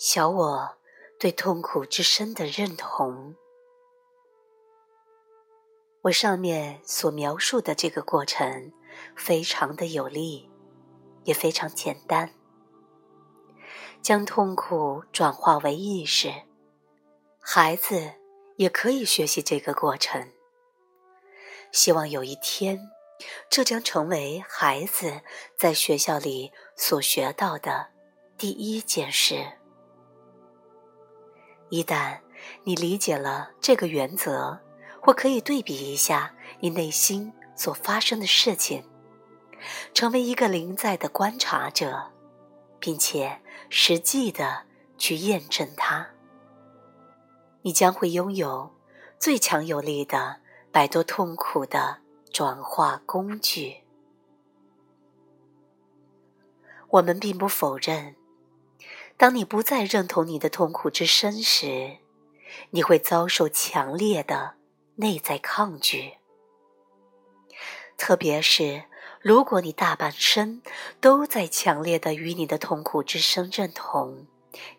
小我对痛苦之深的认同。我上面所描述的这个过程，非常的有力，也非常简单。将痛苦转化为意识，孩子也可以学习这个过程。希望有一天，这将成为孩子在学校里所学到的第一件事。一旦你理解了这个原则，或可以对比一下你内心所发生的事情，成为一个临在的观察者，并且实际的去验证它，你将会拥有最强有力的摆脱痛苦的转化工具。我们并不否认。当你不再认同你的痛苦之深时，你会遭受强烈的内在抗拒。特别是如果你大半生都在强烈的与你的痛苦之深认同，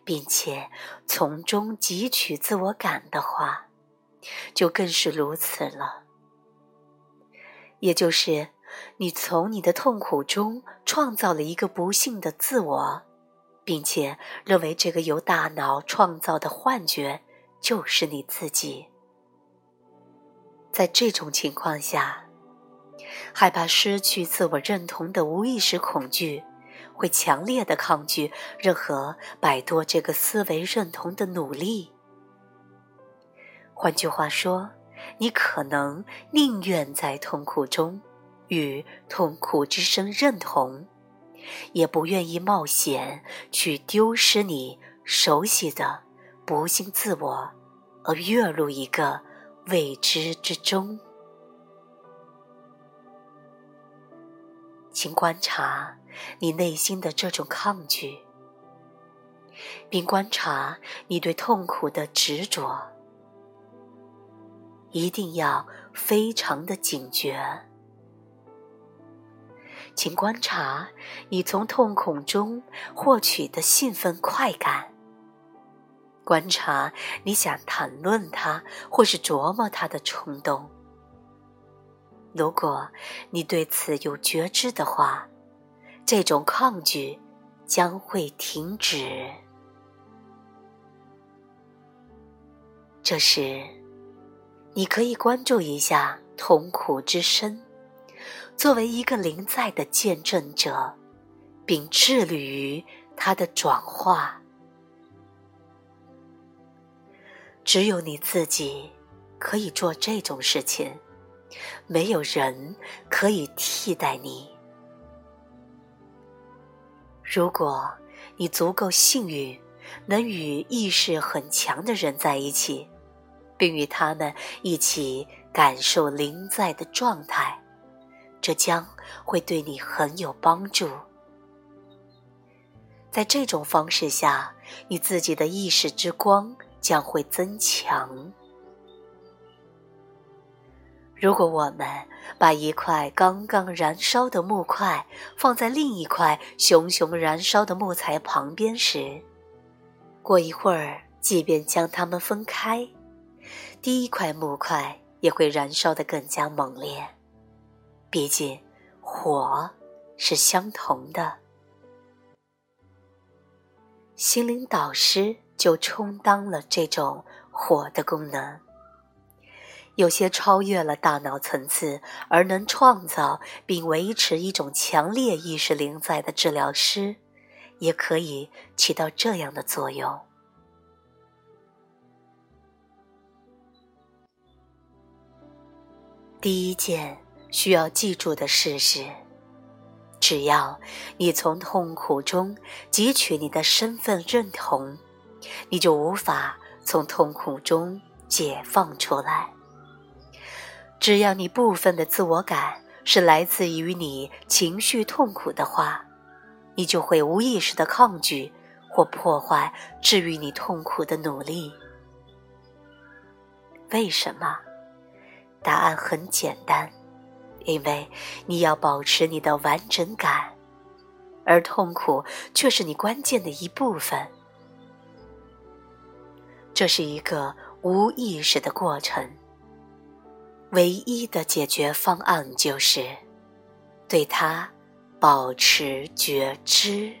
并且从中汲取自我感的话，就更是如此了。也就是你从你的痛苦中创造了一个不幸的自我。并且认为这个由大脑创造的幻觉就是你自己。在这种情况下，害怕失去自我认同的无意识恐惧，会强烈的抗拒任何摆脱这个思维认同的努力。换句话说，你可能宁愿在痛苦中与痛苦之声认同。也不愿意冒险去丢失你熟悉的不幸自我，而跃入一个未知之中。请观察你内心的这种抗拒，并观察你对痛苦的执着，一定要非常的警觉。请观察你从痛苦中获取的兴奋快感。观察你想谈论它或是琢磨它的冲动。如果你对此有觉知的话，这种抗拒将会停止。这时，你可以关注一下痛苦之深。作为一个灵在的见证者，并致力于它的转化，只有你自己可以做这种事情，没有人可以替代你。如果你足够幸运，能与意识很强的人在一起，并与他们一起感受灵在的状态。这将会对你很有帮助。在这种方式下，你自己的意识之光将会增强。如果我们把一块刚刚燃烧的木块放在另一块熊熊燃烧的木材旁边时，过一会儿，即便将它们分开，第一块木块也会燃烧得更加猛烈。毕竟，火是相同的。心灵导师就充当了这种火的功能。有些超越了大脑层次而能创造并维持一种强烈意识灵在的治疗师，也可以起到这样的作用。第一件。需要记住的事是：只要你从痛苦中汲取你的身份认同，你就无法从痛苦中解放出来。只要你部分的自我感是来自于你情绪痛苦的话，你就会无意识的抗拒或破坏治愈你痛苦的努力。为什么？答案很简单。因为你要保持你的完整感，而痛苦却是你关键的一部分。这是一个无意识的过程。唯一的解决方案就是对它保持觉知。